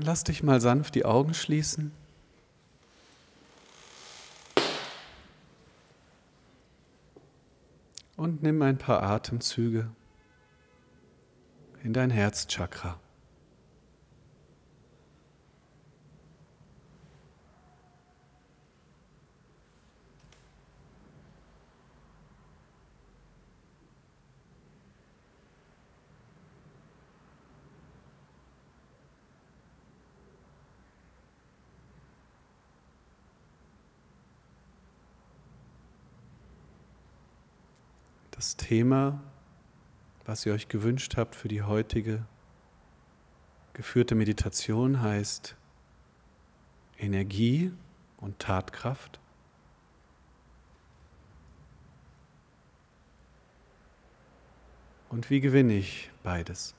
Lass dich mal sanft die Augen schließen. Und nimm ein paar Atemzüge in dein Herzchakra. Das Thema, was ihr euch gewünscht habt für die heutige geführte Meditation, heißt Energie und Tatkraft. Und wie gewinne ich beides?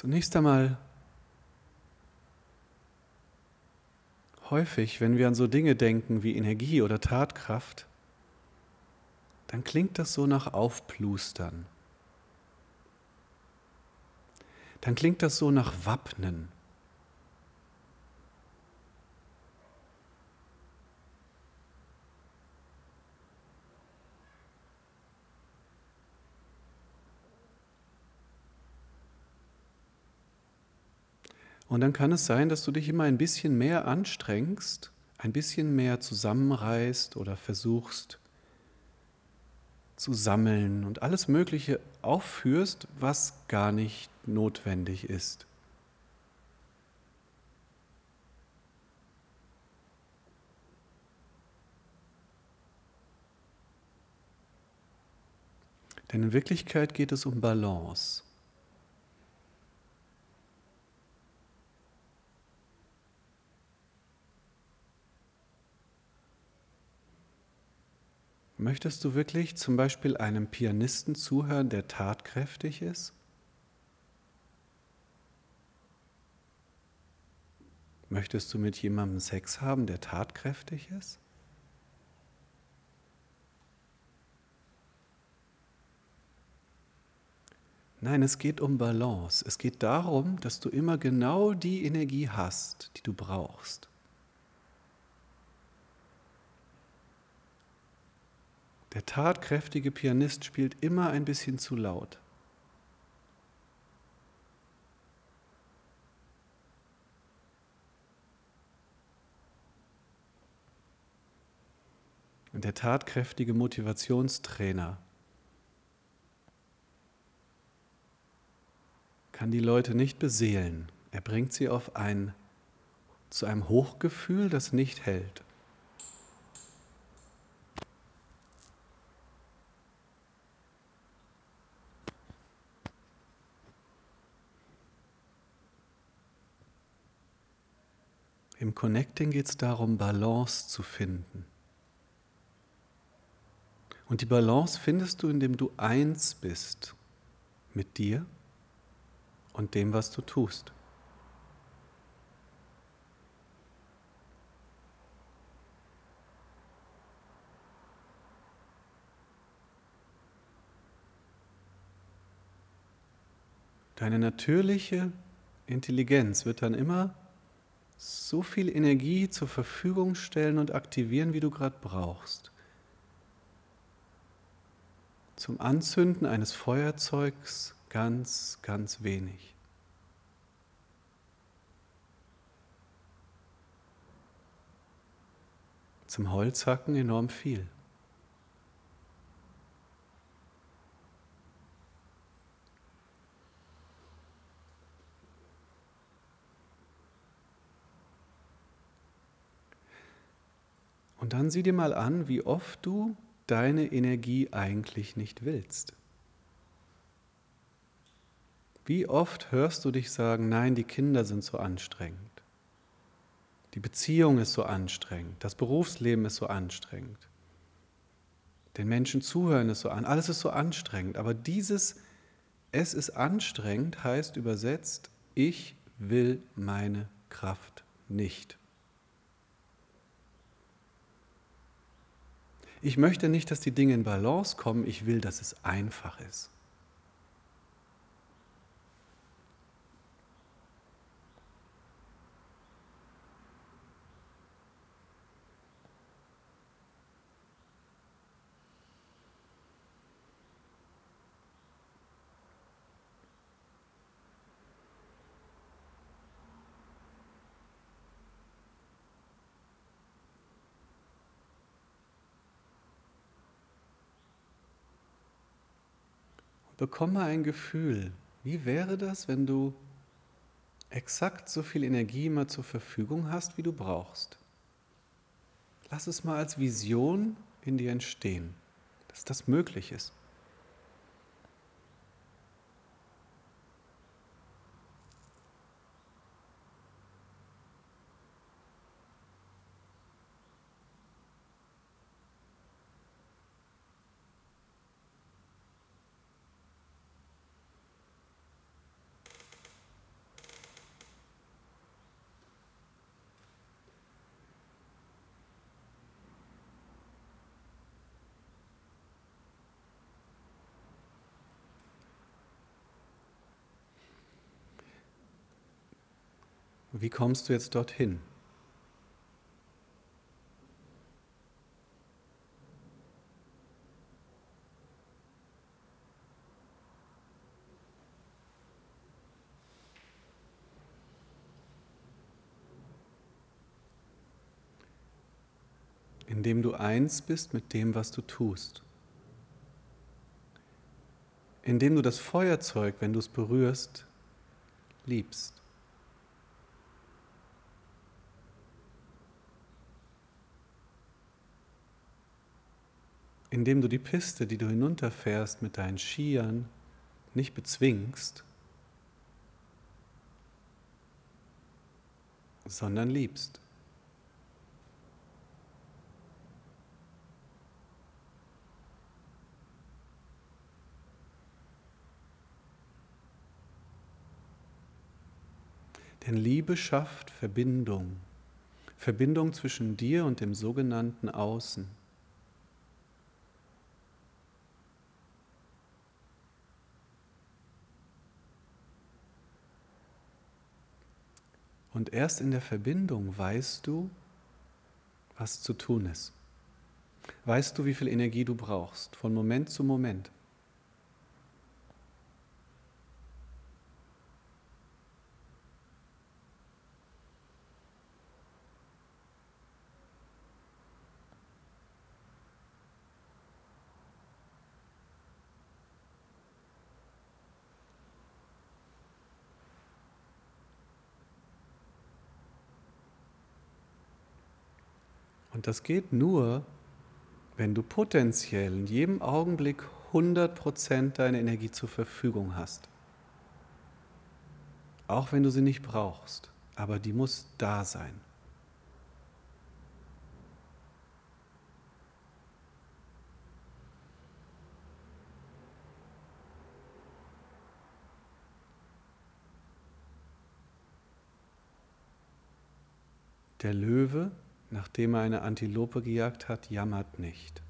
Zunächst einmal häufig, wenn wir an so Dinge denken wie Energie oder Tatkraft, dann klingt das so nach Aufplustern. Dann klingt das so nach Wappnen. Und dann kann es sein, dass du dich immer ein bisschen mehr anstrengst, ein bisschen mehr zusammenreißt oder versuchst zu sammeln und alles Mögliche aufführst, was gar nicht notwendig ist. Denn in Wirklichkeit geht es um Balance. Möchtest du wirklich zum Beispiel einem Pianisten zuhören, der tatkräftig ist? Möchtest du mit jemandem Sex haben, der tatkräftig ist? Nein, es geht um Balance. Es geht darum, dass du immer genau die Energie hast, die du brauchst. Der tatkräftige Pianist spielt immer ein bisschen zu laut. Und der tatkräftige Motivationstrainer kann die Leute nicht beseelen. Er bringt sie auf ein, zu einem Hochgefühl, das nicht hält. Im Connecting geht es darum, Balance zu finden. Und die Balance findest du, indem du eins bist mit dir und dem, was du tust. Deine natürliche Intelligenz wird dann immer so viel Energie zur Verfügung stellen und aktivieren, wie du gerade brauchst. Zum Anzünden eines Feuerzeugs ganz, ganz wenig. Zum Holzhacken enorm viel. Und dann sieh dir mal an, wie oft du deine Energie eigentlich nicht willst. Wie oft hörst du dich sagen, nein, die Kinder sind so anstrengend. Die Beziehung ist so anstrengend. Das Berufsleben ist so anstrengend. Den Menschen zuhören ist so an. Alles ist so anstrengend. Aber dieses Es ist anstrengend heißt übersetzt, ich will meine Kraft nicht. Ich möchte nicht, dass die Dinge in Balance kommen, ich will, dass es einfach ist. Bekomme ein Gefühl. Wie wäre das, wenn du exakt so viel Energie immer zur Verfügung hast, wie du brauchst? Lass es mal als Vision in dir entstehen, dass das möglich ist. Wie kommst du jetzt dorthin? Indem du eins bist mit dem, was du tust. Indem du das Feuerzeug, wenn du es berührst, liebst. Indem du die Piste, die du hinunterfährst mit deinen Skiern, nicht bezwingst, sondern liebst. Denn Liebe schafft Verbindung, Verbindung zwischen dir und dem sogenannten Außen. Und erst in der Verbindung weißt du, was zu tun ist. Weißt du, wie viel Energie du brauchst, von Moment zu Moment. Und das geht nur, wenn du potenziell in jedem Augenblick 100% deine Energie zur Verfügung hast. Auch wenn du sie nicht brauchst, aber die muss da sein. Der Löwe nachdem er eine Antilope gejagt hat, jammert nicht.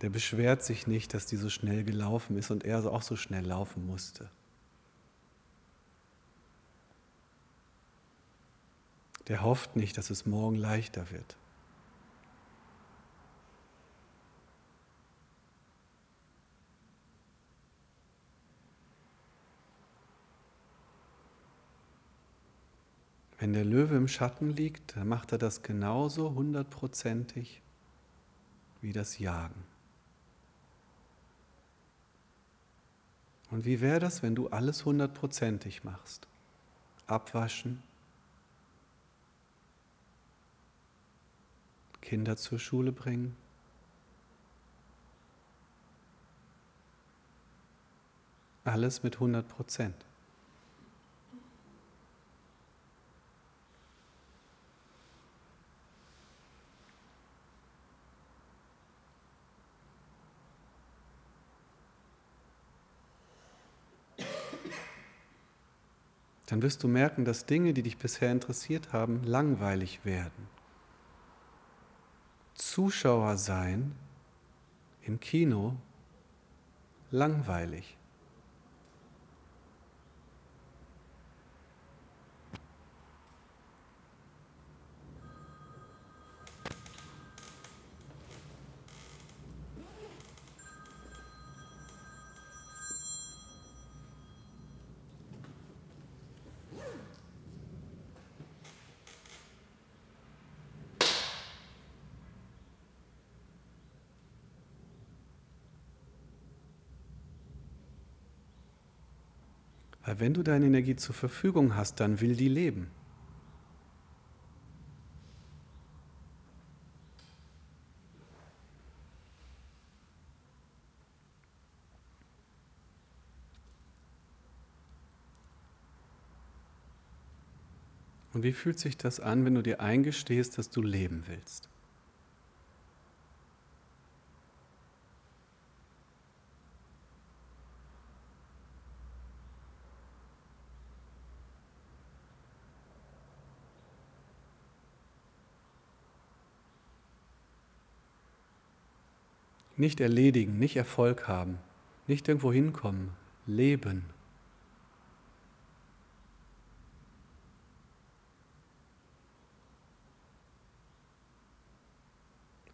Der beschwert sich nicht, dass die so schnell gelaufen ist und er auch so schnell laufen musste. Der hofft nicht, dass es morgen leichter wird. Wenn der Löwe im Schatten liegt, dann macht er das genauso hundertprozentig wie das Jagen. Und wie wäre das, wenn du alles hundertprozentig machst? Abwaschen, Kinder zur Schule bringen, alles mit 100 Prozent. Dann wirst du merken, dass Dinge, die dich bisher interessiert haben, langweilig werden. Zuschauer sein im Kino langweilig. Weil wenn du deine Energie zur Verfügung hast, dann will die leben. Und wie fühlt sich das an, wenn du dir eingestehst, dass du leben willst? Nicht erledigen, nicht Erfolg haben, nicht irgendwo hinkommen, leben.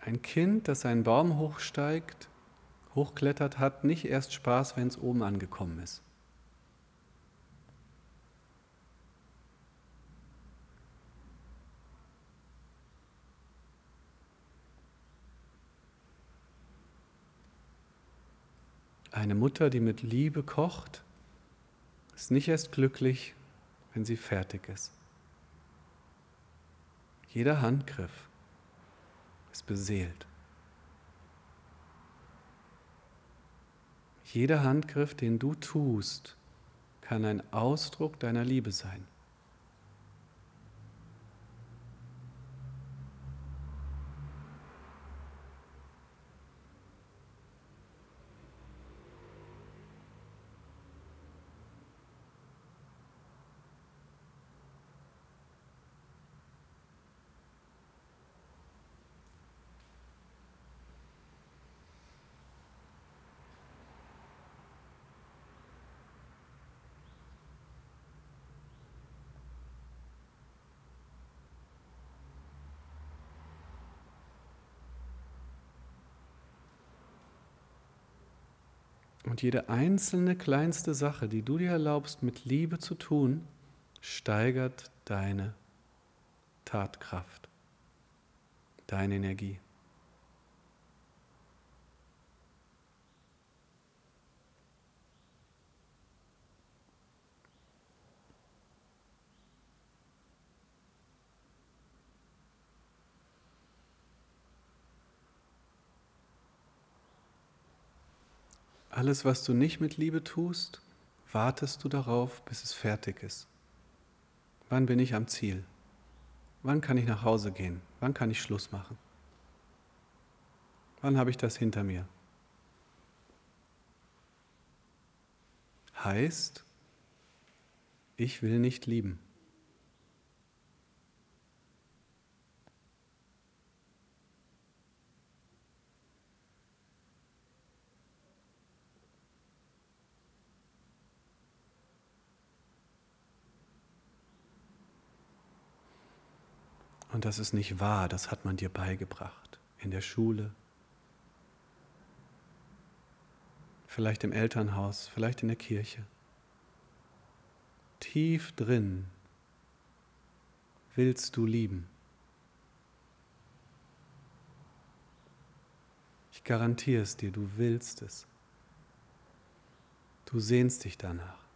Ein Kind, das einen Baum hochsteigt, hochklettert, hat nicht erst Spaß, wenn es oben angekommen ist. Eine Mutter, die mit Liebe kocht, ist nicht erst glücklich, wenn sie fertig ist. Jeder Handgriff ist beseelt. Jeder Handgriff, den du tust, kann ein Ausdruck deiner Liebe sein. Und jede einzelne kleinste Sache, die du dir erlaubst, mit Liebe zu tun, steigert deine Tatkraft, deine Energie. Alles, was du nicht mit Liebe tust, wartest du darauf, bis es fertig ist. Wann bin ich am Ziel? Wann kann ich nach Hause gehen? Wann kann ich Schluss machen? Wann habe ich das hinter mir? Heißt, ich will nicht lieben. Und das ist nicht wahr, das hat man dir beigebracht. In der Schule, vielleicht im Elternhaus, vielleicht in der Kirche. Tief drin willst du lieben. Ich garantiere es dir, du willst es. Du sehnst dich danach.